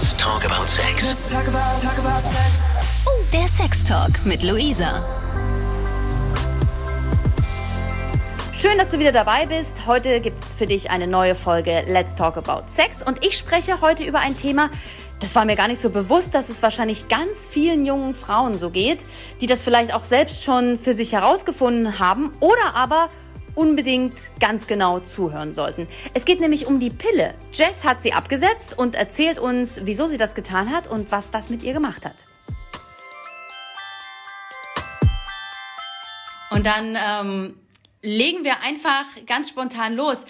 Let's talk about sex. Let's talk about, talk about sex. Oh, der Sextalk mit Luisa. Schön, dass du wieder dabei bist. Heute gibt es für dich eine neue Folge Let's Talk About Sex und ich spreche heute über ein Thema, das war mir gar nicht so bewusst, dass es wahrscheinlich ganz vielen jungen Frauen so geht, die das vielleicht auch selbst schon für sich herausgefunden haben oder aber unbedingt ganz genau zuhören sollten. Es geht nämlich um die Pille. Jess hat sie abgesetzt und erzählt uns, wieso sie das getan hat und was das mit ihr gemacht hat. Und dann ähm, legen wir einfach ganz spontan los.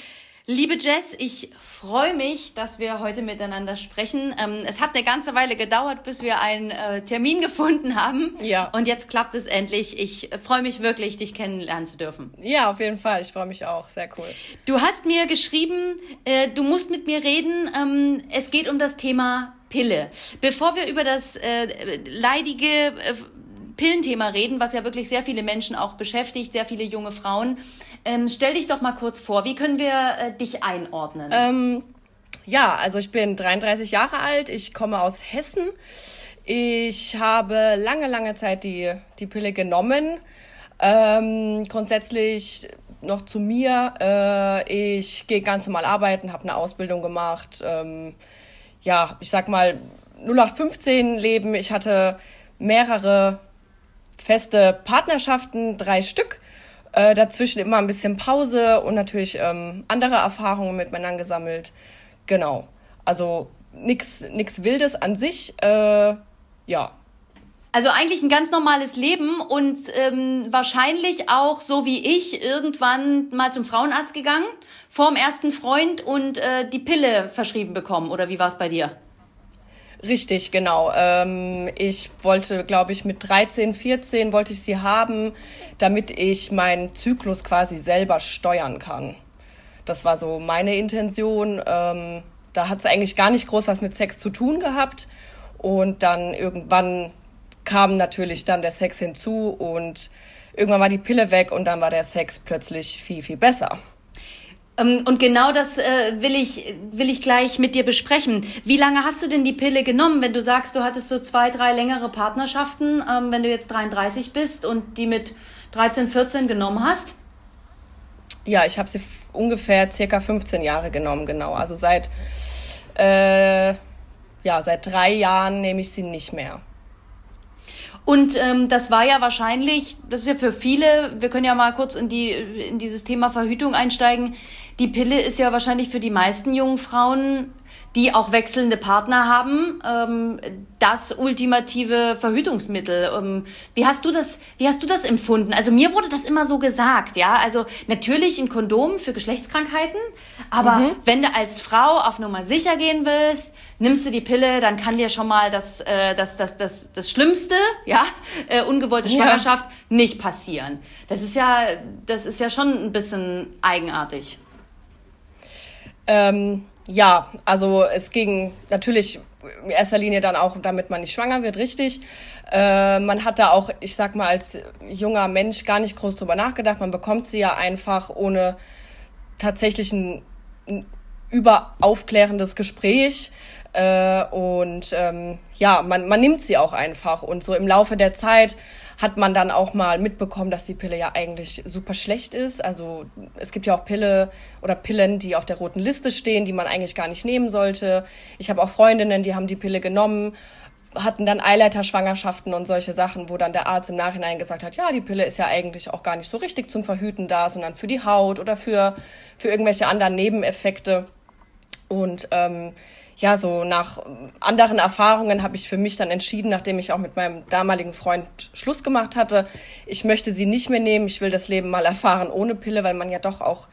Liebe Jess, ich freue mich, dass wir heute miteinander sprechen. Ähm, es hat eine ganze Weile gedauert, bis wir einen äh, Termin gefunden haben. Ja. Und jetzt klappt es endlich. Ich freue mich wirklich, dich kennenlernen zu dürfen. Ja, auf jeden Fall. Ich freue mich auch. Sehr cool. Du hast mir geschrieben, äh, du musst mit mir reden. Ähm, es geht um das Thema Pille. Bevor wir über das äh, leidige Pillenthema reden, was ja wirklich sehr viele Menschen auch beschäftigt, sehr viele junge Frauen. Ähm, stell dich doch mal kurz vor, wie können wir äh, dich einordnen? Ähm, ja, also ich bin 33 Jahre alt, ich komme aus Hessen. Ich habe lange, lange Zeit die, die Pille genommen. Ähm, grundsätzlich noch zu mir. Äh, ich gehe ganz normal arbeiten, habe eine Ausbildung gemacht. Ähm, ja, ich sag mal 0815 Leben. Ich hatte mehrere feste Partnerschaften, drei Stück. Äh, dazwischen immer ein bisschen Pause und natürlich ähm, andere Erfahrungen mit Männern gesammelt. Genau. Also nichts nix Wildes an sich. Äh, ja. Also eigentlich ein ganz normales Leben und ähm, wahrscheinlich auch so wie ich irgendwann mal zum Frauenarzt gegangen, vorm ersten Freund und äh, die Pille verschrieben bekommen. Oder wie war es bei dir? Richtig, genau. Ähm, ich wollte, glaube ich, mit 13, 14 wollte ich sie haben, damit ich meinen Zyklus quasi selber steuern kann. Das war so meine Intention. Ähm, da hat es eigentlich gar nicht groß was mit Sex zu tun gehabt. Und dann irgendwann kam natürlich dann der Sex hinzu und irgendwann war die Pille weg und dann war der Sex plötzlich viel, viel besser. Ähm, und genau das äh, will, ich, will ich gleich mit dir besprechen. Wie lange hast du denn die Pille genommen, wenn du sagst, du hattest so zwei, drei längere Partnerschaften, ähm, wenn du jetzt 33 bist und die mit 13, 14 genommen hast? Ja, ich habe sie ungefähr circa 15 Jahre genommen, genau. Also seit, äh, ja, seit drei Jahren nehme ich sie nicht mehr. Und ähm, das war ja wahrscheinlich, das ist ja für viele, wir können ja mal kurz in, die, in dieses Thema Verhütung einsteigen. Die Pille ist ja wahrscheinlich für die meisten jungen Frauen, die auch wechselnde Partner haben, ähm, das ultimative Verhütungsmittel. Ähm, wie hast du das, wie hast du das empfunden? Also mir wurde das immer so gesagt, ja. Also natürlich ein Kondom für Geschlechtskrankheiten, aber mhm. wenn du als Frau auf Nummer sicher gehen willst, nimmst du die Pille, dann kann dir schon mal das, äh, das, das, das, das Schlimmste, ja, äh, ungewollte Schwangerschaft ja. nicht passieren. Das ist ja, das ist ja schon ein bisschen eigenartig. Ähm, ja, also es ging natürlich in erster Linie dann auch, damit man nicht schwanger wird, richtig. Äh, man hat da auch, ich sag mal, als junger Mensch gar nicht groß drüber nachgedacht. Man bekommt sie ja einfach ohne tatsächlich ein, überaufklärendes Gespräch. Äh, und ähm, ja, man, man nimmt sie auch einfach. Und so im Laufe der Zeit hat man dann auch mal mitbekommen, dass die Pille ja eigentlich super schlecht ist. Also es gibt ja auch Pille oder Pillen, die auf der roten Liste stehen, die man eigentlich gar nicht nehmen sollte. Ich habe auch Freundinnen, die haben die Pille genommen, hatten dann Eileiterschwangerschaften und solche Sachen, wo dann der Arzt im Nachhinein gesagt hat, ja, die Pille ist ja eigentlich auch gar nicht so richtig zum Verhüten da, sondern für die Haut oder für, für irgendwelche anderen Nebeneffekte. Und ähm, ja, so nach anderen Erfahrungen habe ich für mich dann entschieden, nachdem ich auch mit meinem damaligen Freund Schluss gemacht hatte, ich möchte sie nicht mehr nehmen, ich will das Leben mal erfahren ohne Pille, weil man ja doch auch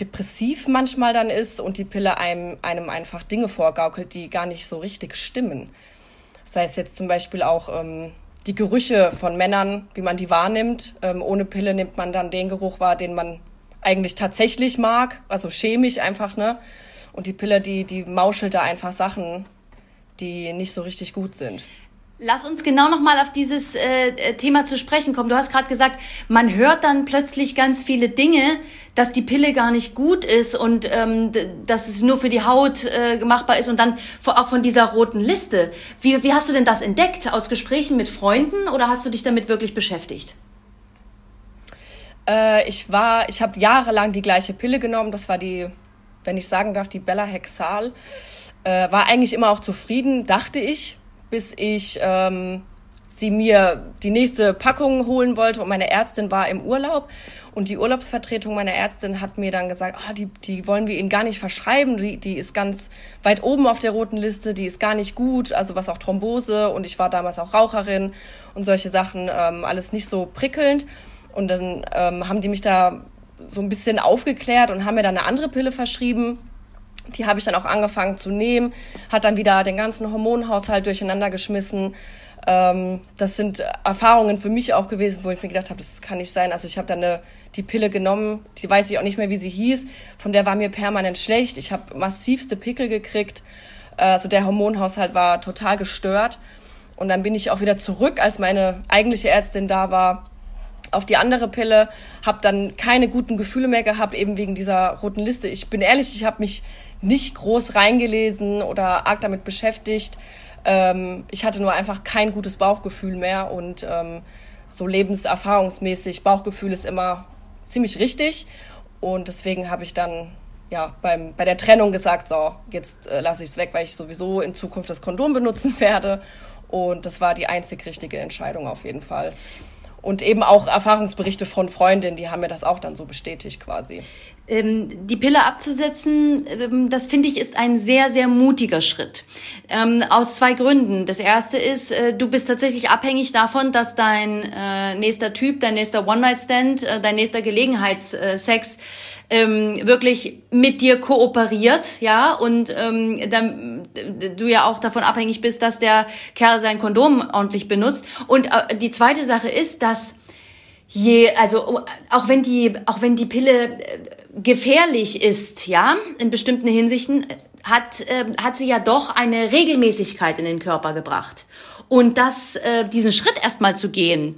depressiv manchmal dann ist und die Pille einem, einem einfach Dinge vorgaukelt, die gar nicht so richtig stimmen. Das heißt jetzt zum Beispiel auch ähm, die Gerüche von Männern, wie man die wahrnimmt. Ähm, ohne Pille nimmt man dann den Geruch wahr, den man eigentlich tatsächlich mag, also chemisch einfach, ne? Und die Pille, die, die mauschelt da einfach Sachen, die nicht so richtig gut sind. Lass uns genau nochmal auf dieses äh, äh, Thema zu sprechen kommen. Du hast gerade gesagt, man hört dann plötzlich ganz viele Dinge, dass die Pille gar nicht gut ist und ähm, dass es nur für die Haut äh, machbar ist und dann auch von dieser roten Liste. Wie, wie hast du denn das entdeckt? Aus Gesprächen mit Freunden oder hast du dich damit wirklich beschäftigt? Äh, ich war, ich habe jahrelang die gleiche Pille genommen. Das war die, wenn ich sagen darf, die Bella Hexal. Äh, war eigentlich immer auch zufrieden, dachte ich bis ich ähm, sie mir die nächste Packung holen wollte. Und meine Ärztin war im Urlaub. Und die Urlaubsvertretung meiner Ärztin hat mir dann gesagt, oh, die, die wollen wir Ihnen gar nicht verschreiben, die, die ist ganz weit oben auf der roten Liste, die ist gar nicht gut, also was auch Thrombose. Und ich war damals auch Raucherin und solche Sachen, ähm, alles nicht so prickelnd. Und dann ähm, haben die mich da so ein bisschen aufgeklärt und haben mir dann eine andere Pille verschrieben die habe ich dann auch angefangen zu nehmen, hat dann wieder den ganzen Hormonhaushalt durcheinander geschmissen. Ähm, das sind Erfahrungen für mich auch gewesen, wo ich mir gedacht habe, das kann nicht sein. Also ich habe dann eine, die Pille genommen, die weiß ich auch nicht mehr, wie sie hieß. Von der war mir permanent schlecht. Ich habe massivste Pickel gekriegt. Also der Hormonhaushalt war total gestört. Und dann bin ich auch wieder zurück, als meine eigentliche Ärztin da war, auf die andere Pille, habe dann keine guten Gefühle mehr gehabt, eben wegen dieser roten Liste. Ich bin ehrlich, ich habe mich nicht groß reingelesen oder arg damit beschäftigt. Ähm, ich hatte nur einfach kein gutes Bauchgefühl mehr und ähm, so lebenserfahrungsmäßig, Bauchgefühl ist immer ziemlich richtig und deswegen habe ich dann ja beim, bei der Trennung gesagt, so, jetzt äh, lasse ich es weg, weil ich sowieso in Zukunft das Kondom benutzen werde und das war die einzig richtige Entscheidung auf jeden Fall. Und eben auch Erfahrungsberichte von Freundinnen, die haben mir das auch dann so bestätigt quasi. Ähm, die Pille abzusetzen, ähm, das finde ich ist ein sehr, sehr mutiger Schritt. Ähm, aus zwei Gründen. Das erste ist, äh, du bist tatsächlich abhängig davon, dass dein äh, nächster Typ, dein nächster One-Night-Stand, äh, dein nächster Gelegenheitssex ähm, wirklich mit dir kooperiert, ja, und ähm, dann du ja auch davon abhängig bist, dass der Kerl sein Kondom ordentlich benutzt. Und äh, die zweite Sache ist, dass je, also auch wenn die, auch wenn die Pille äh, gefährlich ist, ja, in bestimmten Hinsichten, hat, äh, hat sie ja doch eine Regelmäßigkeit in den Körper gebracht. Und das, äh, diesen Schritt erstmal zu gehen,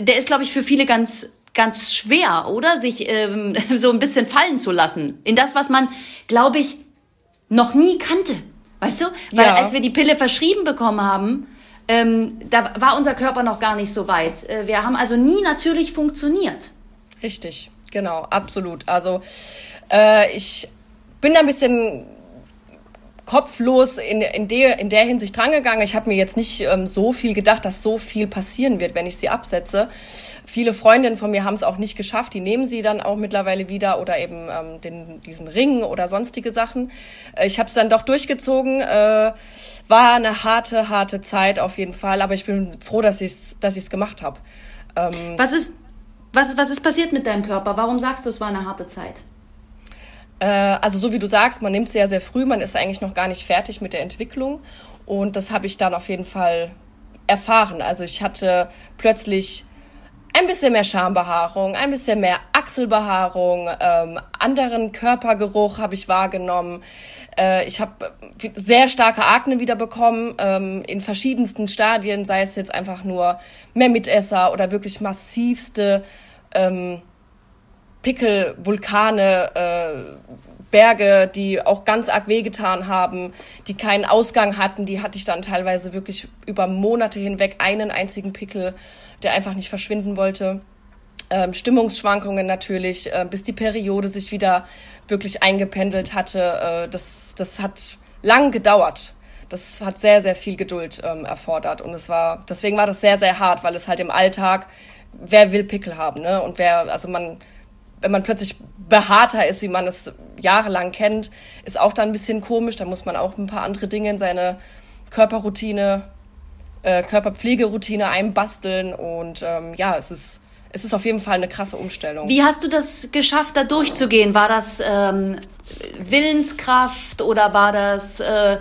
der ist, glaube ich, für viele ganz ganz schwer, oder? Sich ähm, so ein bisschen fallen zu lassen. In das, was man, glaube ich, noch nie kannte. Weißt du? Weil ja. als wir die Pille verschrieben bekommen haben, ähm, da war unser Körper noch gar nicht so weit. Äh, wir haben also nie natürlich funktioniert. Richtig, genau, absolut. Also äh, ich bin da ein bisschen kopflos in, in, der, in der Hinsicht drangegangen. Ich habe mir jetzt nicht ähm, so viel gedacht, dass so viel passieren wird, wenn ich sie absetze. Viele Freundinnen von mir haben es auch nicht geschafft. Die nehmen sie dann auch mittlerweile wieder oder eben ähm, den, diesen Ring oder sonstige Sachen. Äh, ich habe es dann doch durchgezogen. Äh, war eine harte, harte Zeit auf jeden Fall. Aber ich bin froh, dass ich es dass ich's gemacht habe. Ähm, was, ist, was, was ist passiert mit deinem Körper? Warum sagst du, es war eine harte Zeit? Äh, also so wie du sagst, man nimmt sehr, sehr früh, man ist eigentlich noch gar nicht fertig mit der Entwicklung. Und das habe ich dann auf jeden Fall erfahren. Also ich hatte plötzlich ein bisschen mehr Schambehaarung, ein bisschen mehr Achselbehaarung, ähm, anderen Körpergeruch habe ich wahrgenommen. Äh, ich habe sehr starke Akne wieder bekommen, ähm, in verschiedensten Stadien, sei es jetzt einfach nur mehr Mitesser oder wirklich massivste ähm, Pickel, Vulkane, äh, Berge, die auch ganz arg wehgetan haben, die keinen Ausgang hatten, die hatte ich dann teilweise wirklich über Monate hinweg einen einzigen Pickel, der einfach nicht verschwinden wollte. Ähm, Stimmungsschwankungen natürlich, äh, bis die Periode sich wieder wirklich eingependelt hatte. Äh, das, das hat lang gedauert. Das hat sehr, sehr viel Geduld ähm, erfordert. Und es war, deswegen war das sehr, sehr hart, weil es halt im Alltag, wer will Pickel haben, ne? Und wer, also man, wenn man plötzlich behaarter ist, wie man es jahrelang kennt, ist auch dann ein bisschen komisch. Da muss man auch ein paar andere Dinge in seine Körperroutine, äh, Körperpflegeroutine einbasteln. Und ähm, ja, es ist, es ist auf jeden Fall eine krasse Umstellung. Wie hast du das geschafft, da durchzugehen? War das ähm, Willenskraft oder war das äh,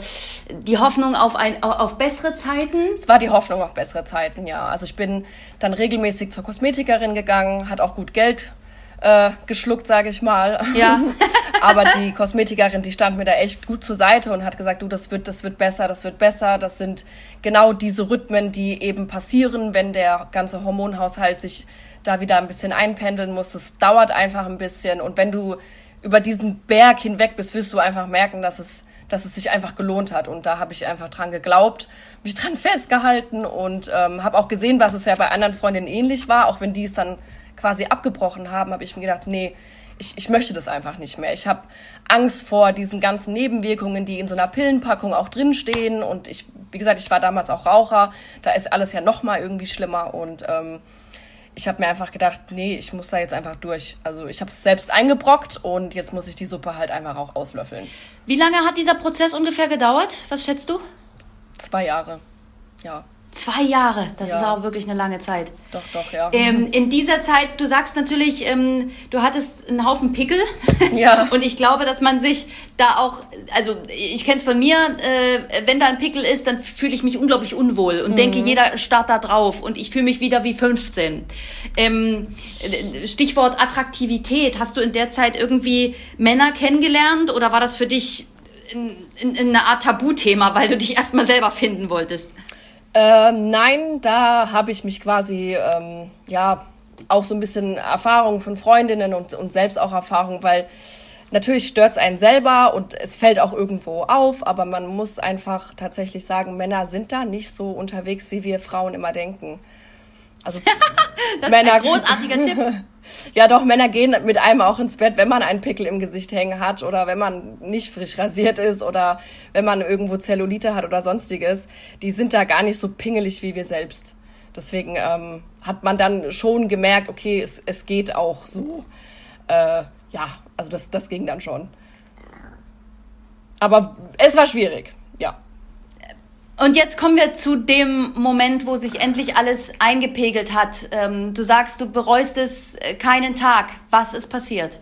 die Hoffnung auf, ein, auf bessere Zeiten? Es war die Hoffnung auf bessere Zeiten, ja. Also ich bin dann regelmäßig zur Kosmetikerin gegangen, hat auch gut Geld äh, geschluckt, sage ich mal. Ja. Aber die Kosmetikerin, die stand mir da echt gut zur Seite und hat gesagt, du, das wird, das wird besser, das wird besser. Das sind genau diese Rhythmen, die eben passieren, wenn der ganze Hormonhaushalt sich da wieder ein bisschen einpendeln muss. Es dauert einfach ein bisschen und wenn du über diesen Berg hinweg bist, wirst du einfach merken, dass es, dass es sich einfach gelohnt hat. Und da habe ich einfach dran geglaubt, mich dran festgehalten und ähm, habe auch gesehen, was es ja bei anderen Freundinnen ähnlich war, auch wenn die es dann quasi abgebrochen haben, habe ich mir gedacht, nee, ich, ich möchte das einfach nicht mehr. Ich habe Angst vor diesen ganzen Nebenwirkungen, die in so einer Pillenpackung auch drinstehen. Und ich, wie gesagt, ich war damals auch Raucher. Da ist alles ja noch mal irgendwie schlimmer. Und ähm, ich habe mir einfach gedacht, nee, ich muss da jetzt einfach durch. Also ich habe es selbst eingebrockt und jetzt muss ich die Suppe halt einfach auch auslöffeln. Wie lange hat dieser Prozess ungefähr gedauert? Was schätzt du? Zwei Jahre, ja. Zwei Jahre, das Ja. ist auch wirklich eine lange Zeit. Doch, doch, ja. Ähm, in dieser Zeit, du sagst natürlich, ähm, du hattest einen Haufen Pickel. Ja. Und ich glaube, dass man sich da auch, also ich kenne es von mir, äh, wenn da ein Pickel ist, dann fühle ich mich unglaublich unwohl und denke, jeder starrt da drauf und ich fühle mich wieder wie 15. Ähm, äh, Stichwort Attraktivität. Hast du in der Zeit irgendwie Männer kennengelernt oder war das für dich in, in, in eine Art Tabuthema, weil du dich erstmal selber finden wolltest? Ähm, nein, da habe ich mich quasi, ähm, ja, auch so ein bisschen Erfahrung von Freundinnen und, und selbst auch Erfahrung, weil natürlich stört es einen selber und es fällt auch irgendwo auf, aber man muss einfach tatsächlich sagen, Männer sind da nicht so unterwegs, wie wir Frauen immer denken. Also Männer, Ein großartiger Tipp. ja, doch, Männer gehen mit einem auch ins Bett, wenn man einen Pickel im Gesicht hängen hat oder wenn man nicht frisch rasiert ist oder wenn man irgendwo Zellulite hat oder sonstiges. Die sind da gar nicht so pingelig wie wir selbst. Deswegen ähm, hat man dann schon gemerkt, okay, es, es geht auch so. Äh, ja, also das, das ging dann schon. Aber es war schwierig. Und jetzt kommen wir zu dem Moment, wo sich endlich alles eingepegelt hat. Ähm, du sagst, du bereust es äh, keinen Tag. Was ist passiert?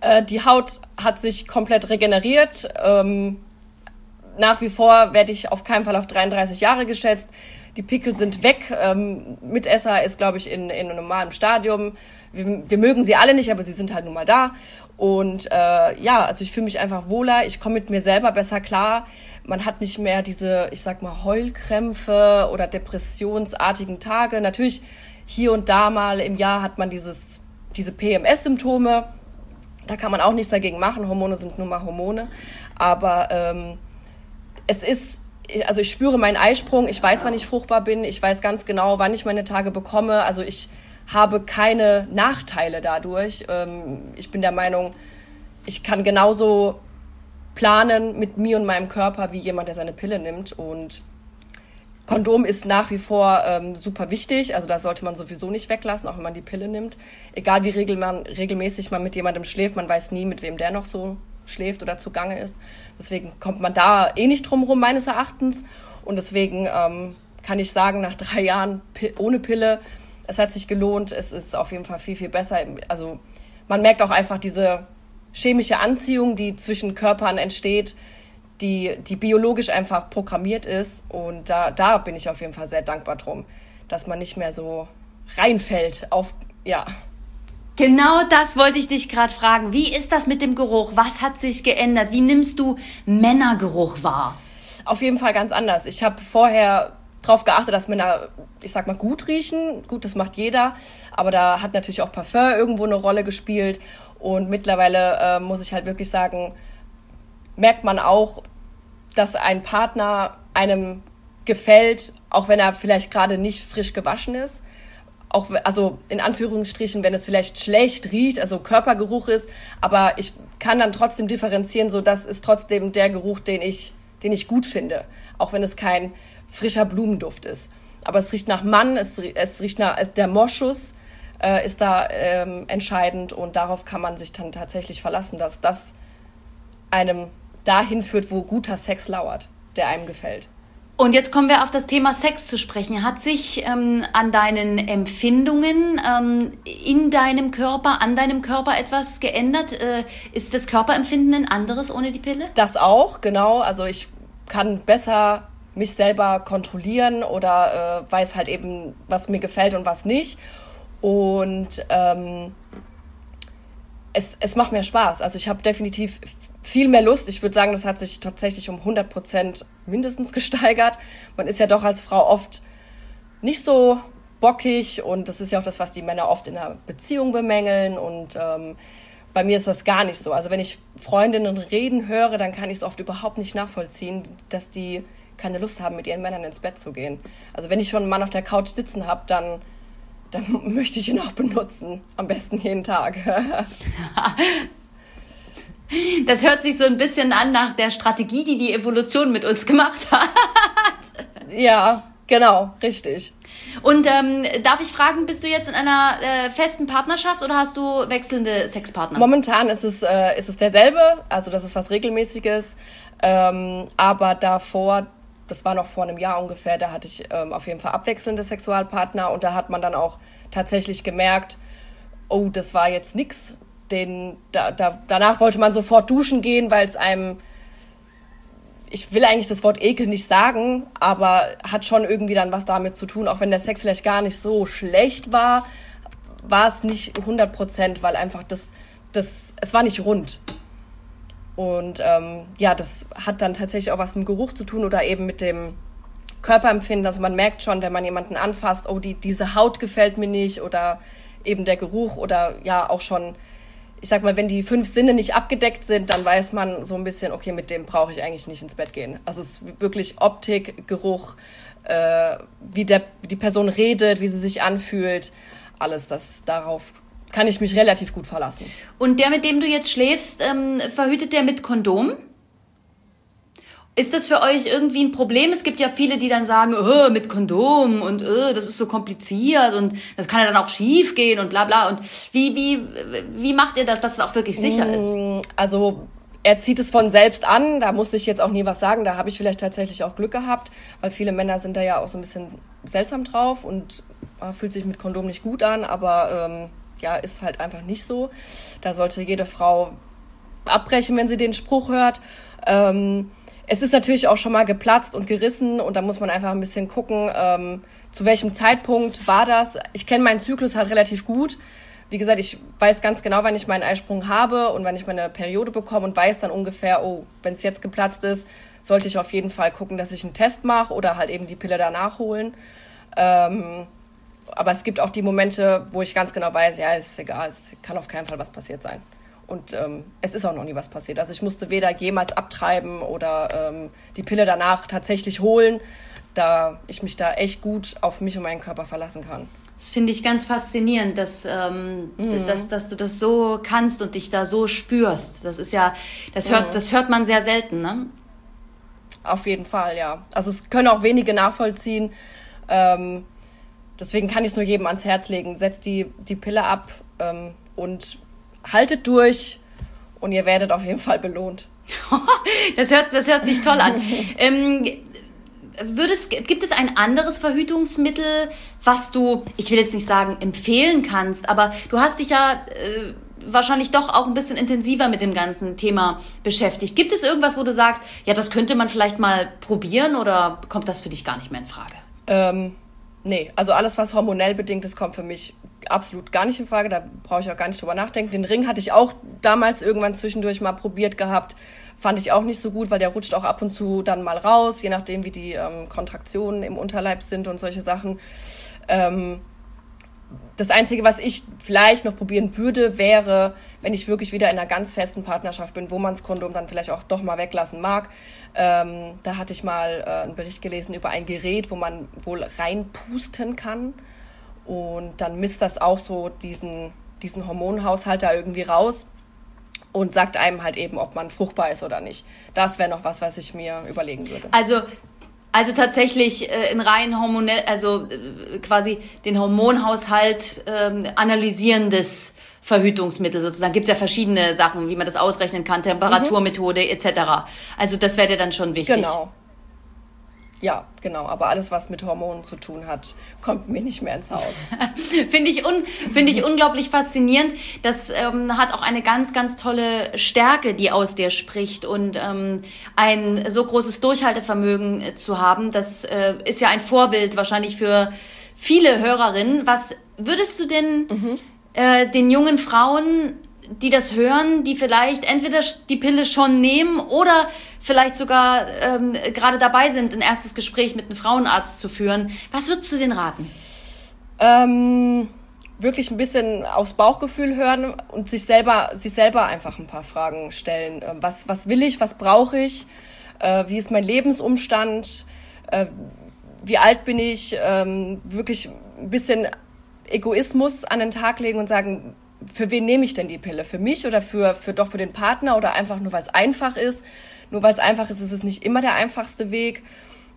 Äh, die Haut hat sich komplett regeneriert. Ähm, nach wie vor werde ich auf keinen Fall auf 33 Jahre geschätzt. Die Pickel sind weg. Ähm, Mitesser ist, glaube ich, in, in einem normalen Stadium. Wir, wir mögen sie alle nicht, aber sie sind halt nun mal da. Und äh, ja, also ich fühle mich einfach wohler. Ich komme mit mir selber besser klar. Man hat nicht mehr diese, ich sag mal, Heulkrämpfe oder depressionsartigen Tage. Natürlich hier und da mal im Jahr hat man dieses, diese PMS-Symptome. Da kann man auch nichts dagegen machen. Hormone sind nun mal Hormone. Aber ähm, es ist, also ich spüre meinen Eisprung. Ich weiß, wann ich fruchtbar bin. Ich weiß ganz genau, wann ich meine Tage bekomme. Also ich habe keine Nachteile dadurch. Ähm, ich bin der Meinung, ich kann genauso planen mit mir und meinem Körper wie jemand, der seine Pille nimmt. Und Kondom ist nach wie vor ähm, super wichtig. Also da sollte man sowieso nicht weglassen, auch wenn man die Pille nimmt. Egal wie regel man, regelmäßig man mit jemandem schläft, man weiß nie, mit wem der noch so schläft oder zugange ist. Deswegen kommt man da eh nicht drum rum, meines Erachtens. Und deswegen ähm, kann ich sagen, nach drei Jahren ohne Pille, es hat sich gelohnt. Es ist auf jeden Fall viel, viel besser. Also man merkt auch einfach diese chemische Anziehung, die zwischen Körpern entsteht, die, die biologisch einfach programmiert ist. Und da, da bin ich auf jeden Fall sehr dankbar drum, dass man nicht mehr so reinfällt auf, ja. Genau das wollte ich dich gerade fragen. Wie ist das mit dem Geruch? Was hat sich geändert? Wie nimmst du Männergeruch wahr? Auf jeden Fall ganz anders. Ich habe vorher darauf geachtet, dass Männer, ich sag mal, gut riechen. Gut, das macht jeder. Aber da hat natürlich auch Parfum irgendwo eine Rolle gespielt. Und mittlerweile äh, muss ich halt wirklich sagen, merkt man auch, dass ein Partner einem gefällt, auch wenn er vielleicht gerade nicht frisch gewaschen ist. Auch, also in Anführungsstrichen, wenn es vielleicht schlecht riecht, also Körpergeruch ist, aber ich kann dann trotzdem differenzieren, so das ist trotzdem der Geruch, den ich, den ich gut finde, auch wenn es kein frischer Blumenduft ist. Aber es riecht nach Mann, es, es riecht nach der Moschus äh, ist da ähm, entscheidend und darauf kann man sich dann tatsächlich verlassen, dass das einem dahin führt, wo guter Sex lauert, der einem gefällt. Und jetzt kommen wir auf das Thema Sex zu sprechen. Hat sich ähm, an deinen Empfindungen ähm, in deinem Körper, an deinem Körper etwas geändert? Äh, ist das Körperempfinden ein anderes ohne die Pille? Das auch, genau. Also ich kann besser mich selber kontrollieren oder äh, weiß halt eben, was mir gefällt und was nicht. Und ähm, es, es macht mehr Spaß. Also ich habe definitiv viel mehr Lust. Ich würde sagen, das hat sich tatsächlich um 100 Prozent mindestens gesteigert. Man ist ja doch als Frau oft nicht so bockig und das ist ja auch das, was die Männer oft in einer Beziehung bemängeln und ähm, bei mir ist das gar nicht so. Also wenn ich Freundinnen reden höre, dann kann ich es oft überhaupt nicht nachvollziehen, dass die keine Lust haben, mit ihren Männern ins Bett zu gehen. Also wenn ich schon einen Mann auf der Couch sitzen habe, dann, dann möchte ich ihn auch benutzen. Am besten jeden Tag. das hört sich so ein bisschen an nach der Strategie, die die Evolution mit uns gemacht hat. ja, genau, richtig. Und ähm, darf ich fragen, bist du jetzt in einer äh, festen Partnerschaft oder hast du wechselnde Sexpartner? Momentan ist es, äh, ist es derselbe, also das ist was Regelmäßiges. Ähm, aber davor, das war noch vor einem Jahr ungefähr, da hatte ich ähm, auf jeden Fall abwechselnde Sexualpartner und da hat man dann auch tatsächlich gemerkt, oh, das war jetzt nix. Den, da, da, danach wollte man sofort duschen gehen, weil es einem ich will eigentlich das Wort Ekel nicht sagen, aber hat schon irgendwie dann was damit zu tun, auch wenn der Sex vielleicht gar nicht so schlecht war, war es nicht 100 Prozent, weil einfach das, das, es war nicht rund. Und ähm, ja, das hat dann tatsächlich auch was mit dem Geruch zu tun oder eben mit dem Körperempfinden. Also man merkt schon, wenn man jemanden anfasst, oh, die, diese Haut gefällt mir nicht oder eben der Geruch oder ja auch schon ich sag mal, wenn die fünf Sinne nicht abgedeckt sind, dann weiß man so ein bisschen, okay, mit dem brauche ich eigentlich nicht ins Bett gehen. Also es ist wirklich Optik, Geruch, äh, wie der, die Person redet, wie sie sich anfühlt, alles das darauf kann ich mich relativ gut verlassen. Und der, mit dem du jetzt schläfst, ähm, verhütet der mit Kondom? Ist das für euch irgendwie ein Problem? Es gibt ja viele, die dann sagen, oh, mit Kondom und oh, das ist so kompliziert und das kann ja dann auch schief gehen und bla bla. Und wie, wie, wie macht ihr das, dass es auch wirklich sicher ist? Mm, also er zieht es von selbst an, da musste ich jetzt auch nie was sagen, da habe ich vielleicht tatsächlich auch Glück gehabt, weil viele Männer sind da ja auch so ein bisschen seltsam drauf und äh, fühlt sich mit Kondom nicht gut an, aber ähm, ja, ist halt einfach nicht so. Da sollte jede Frau abbrechen, wenn sie den Spruch hört. Ähm, es ist natürlich auch schon mal geplatzt und gerissen und da muss man einfach ein bisschen gucken, ähm, zu welchem Zeitpunkt war das. Ich kenne meinen Zyklus halt relativ gut. Wie gesagt, ich weiß ganz genau, wann ich meinen Eisprung habe und wann ich meine Periode bekomme und weiß dann ungefähr, oh, wenn es jetzt geplatzt ist, sollte ich auf jeden Fall gucken, dass ich einen Test mache oder halt eben die Pille danach holen. Ähm, aber es gibt auch die Momente, wo ich ganz genau weiß, ja, ist egal, es kann auf keinen Fall was passiert sein. Und ähm, es ist auch noch nie was passiert. Also ich musste weder jemals abtreiben oder ähm, die Pille danach tatsächlich holen, da ich mich da echt gut auf mich und meinen Körper verlassen kann. Das finde ich ganz faszinierend, dass, ähm, mhm. dass, dass du das so kannst und dich da so spürst. Das ist ja, das hört, mhm. das hört man sehr selten, ne? Auf jeden Fall, ja. Also es können auch wenige nachvollziehen. Ähm, deswegen kann ich es nur jedem ans Herz legen. Setzt die, die Pille ab ähm, und haltet durch und ihr werdet auf jeden Fall belohnt. das, hört, das hört sich toll an. ähm, würdest, gibt es ein anderes Verhütungsmittel, was du, ich will jetzt nicht sagen empfehlen kannst, aber du hast dich ja äh, wahrscheinlich doch auch ein bisschen intensiver mit dem ganzen Thema beschäftigt. Gibt es irgendwas, wo du sagst, ja, das könnte man vielleicht mal probieren oder kommt das für dich gar nicht mehr in Frage? Ähm, nee, also alles, was hormonell bedingt ist, kommt für mich absolut gar nicht in Frage. Da brauche ich auch gar nicht drüber nachdenken. Den Ring hatte ich auch damals irgendwann zwischendurch mal probiert gehabt. Fand ich auch nicht so gut, weil der rutscht auch ab und zu dann mal raus, je nachdem, wie die ähm, Kontraktionen im Unterleib sind und solche Sachen. Ähm, das Einzige, was ich vielleicht noch probieren würde, wäre, wenn ich wirklich wieder in einer ganz festen Partnerschaft bin, wo man das Kondom dann vielleicht auch doch mal weglassen mag. Ähm, da hatte ich mal äh, einen Bericht gelesen über ein Gerät, wo man wohl reinpusten kann. Und dann misst das auch so diesen, diesen Hormonhaushalt da irgendwie raus und sagt einem halt eben, ob man fruchtbar ist oder nicht. Das wäre noch was, was ich mir überlegen würde. Also also tatsächlich äh, in rein hormonell, also äh, quasi den Hormonhaushalt ähm, analysierendes Verhütungsmittel sozusagen. Gibt es ja verschiedene Sachen, wie man das ausrechnen kann, Temperaturmethode mhm. etc. Also das wäre dir dann schon wichtig. Genau. Ja, genau. Aber alles, was mit Hormonen zu tun hat, kommt mir nicht mehr ins Haus. Finde ich, un, find ich unglaublich faszinierend. Das ähm, hat auch eine ganz, ganz tolle Stärke, die aus dir spricht. Und ähm, ein so großes Durchhaltevermögen äh, zu haben, das äh, ist ja ein Vorbild wahrscheinlich für viele Hörerinnen. Was würdest du denn mhm. äh, den jungen Frauen die das hören, die vielleicht entweder die Pille schon nehmen oder vielleicht sogar ähm, gerade dabei sind, ein erstes Gespräch mit einem Frauenarzt zu führen. Was würdest du denen raten? Ähm, wirklich ein bisschen aufs Bauchgefühl hören und sich selber, sich selber einfach ein paar Fragen stellen. Ähm, was, was will ich? Was brauche ich? Äh, wie ist mein Lebensumstand? Äh, wie alt bin ich? Ähm, wirklich ein bisschen Egoismus an den Tag legen und sagen, für wen nehme ich denn die Pille? Für mich oder für, für doch für den Partner oder einfach nur, weil es einfach ist? Nur weil es einfach ist, ist es nicht immer der einfachste Weg.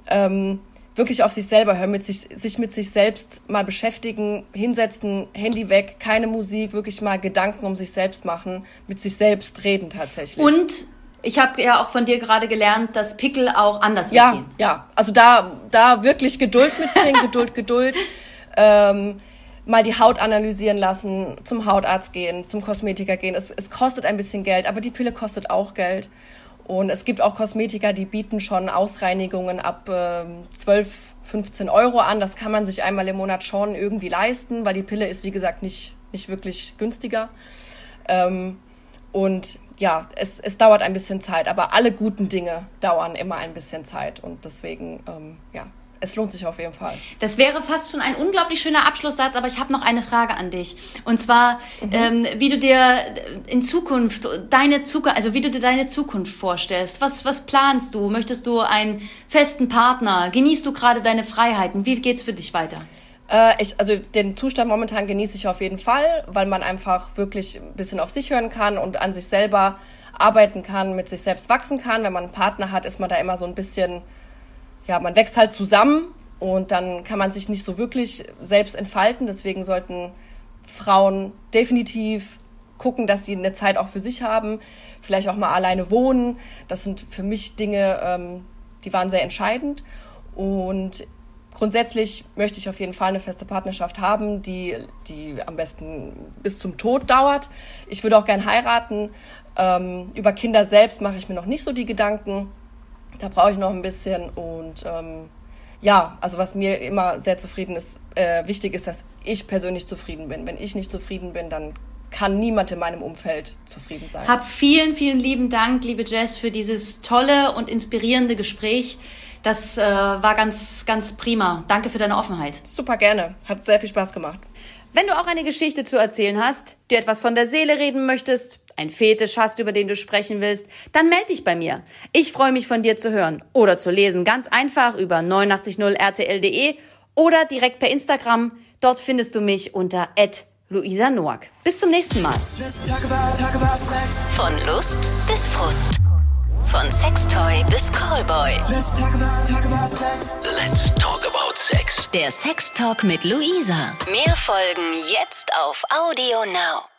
Ähm, wirklich auf sich selber hören, mit sich, sich mit sich selbst mal beschäftigen, hinsetzen, Handy weg, keine Musik, wirklich mal Gedanken um sich selbst machen, mit sich selbst reden tatsächlich. Und ich habe ja auch von dir gerade gelernt, dass Pickel auch anders ja, weggehen. Ja, also da, da wirklich Geduld mitbringen, Geduld, Geduld. Ähm, mal die Haut analysieren lassen, zum Hautarzt gehen, zum Kosmetiker gehen. Es, es kostet ein bisschen Geld, aber die Pille kostet auch Geld. Und es gibt auch Kosmetiker, die bieten schon Ausreinigungen ab äh, 12, 15 Euro an. Das kann man sich einmal im Monat schon irgendwie leisten, weil die Pille ist, wie gesagt, nicht, nicht wirklich günstiger. Ähm, und ja, es, es dauert ein bisschen Zeit, aber alle guten Dinge dauern immer ein bisschen Zeit. Und deswegen, ähm, ja, es lohnt sich auf jeden Fall. Das wäre fast schon ein unglaublich schöner Abschlusssatz, aber ich habe noch eine Frage an dich. Und zwar, mhm. ähm, wie du dir in Zukunft deine Zukunft, also wie du dir deine Zukunft vorstellst. Was, was planst du? Möchtest du einen festen Partner? Genießt du gerade deine Freiheiten? Wie geht's für dich weiter? Äh, ich, also den Zustand momentan genieße ich auf jeden Fall, weil man einfach wirklich ein bisschen auf sich hören kann und an sich selber arbeiten kann, mit sich selbst wachsen kann. Wenn man einen Partner hat, ist man da immer so ein bisschen ja, man wächst halt zusammen und dann kann man sich nicht so wirklich selbst entfalten. Deswegen sollten Frauen definitiv gucken, dass sie eine Zeit auch für sich haben, vielleicht auch mal alleine wohnen. Das sind für mich Dinge, ähm, die waren sehr entscheidend. Und grundsätzlich möchte ich auf jeden Fall eine feste Partnerschaft haben, die, die am besten bis zum Tod dauert. Ich würde auch gern heiraten. Ähm, über Kinder selbst mache ich mir noch nicht so die Gedanken. Da brauche ich noch ein bisschen und ähm, ja, also was mir immer sehr zufrieden ist, äh, wichtig ist, dass ich persönlich zufrieden bin. Wenn ich nicht zufrieden bin, dann kann niemand in meinem Umfeld zufrieden sein. Hab vielen, vielen lieben Dank, liebe Jess, für dieses tolle und inspirierende Gespräch. Das äh, war ganz, ganz prima. Danke für deine Offenheit. Super gerne. Hat sehr viel Spaß gemacht. Wenn du auch eine Geschichte zu erzählen hast, dir etwas von der Seele reden möchtest, ein Fetisch hast, über den du sprechen willst, dann melde dich bei mir. Ich freue mich von dir zu hören oder zu lesen. Ganz einfach über 890rtl.de oder direkt per Instagram. Dort findest du mich unter Luisa Noack. Bis zum nächsten Mal. Talk about, talk about von Lust bis Frust. Von Sextoy bis Callboy. Let's talk about, talk about sex. Let's talk about sex. Der Sextalk mit Luisa. Mehr Folgen jetzt auf Audio Now.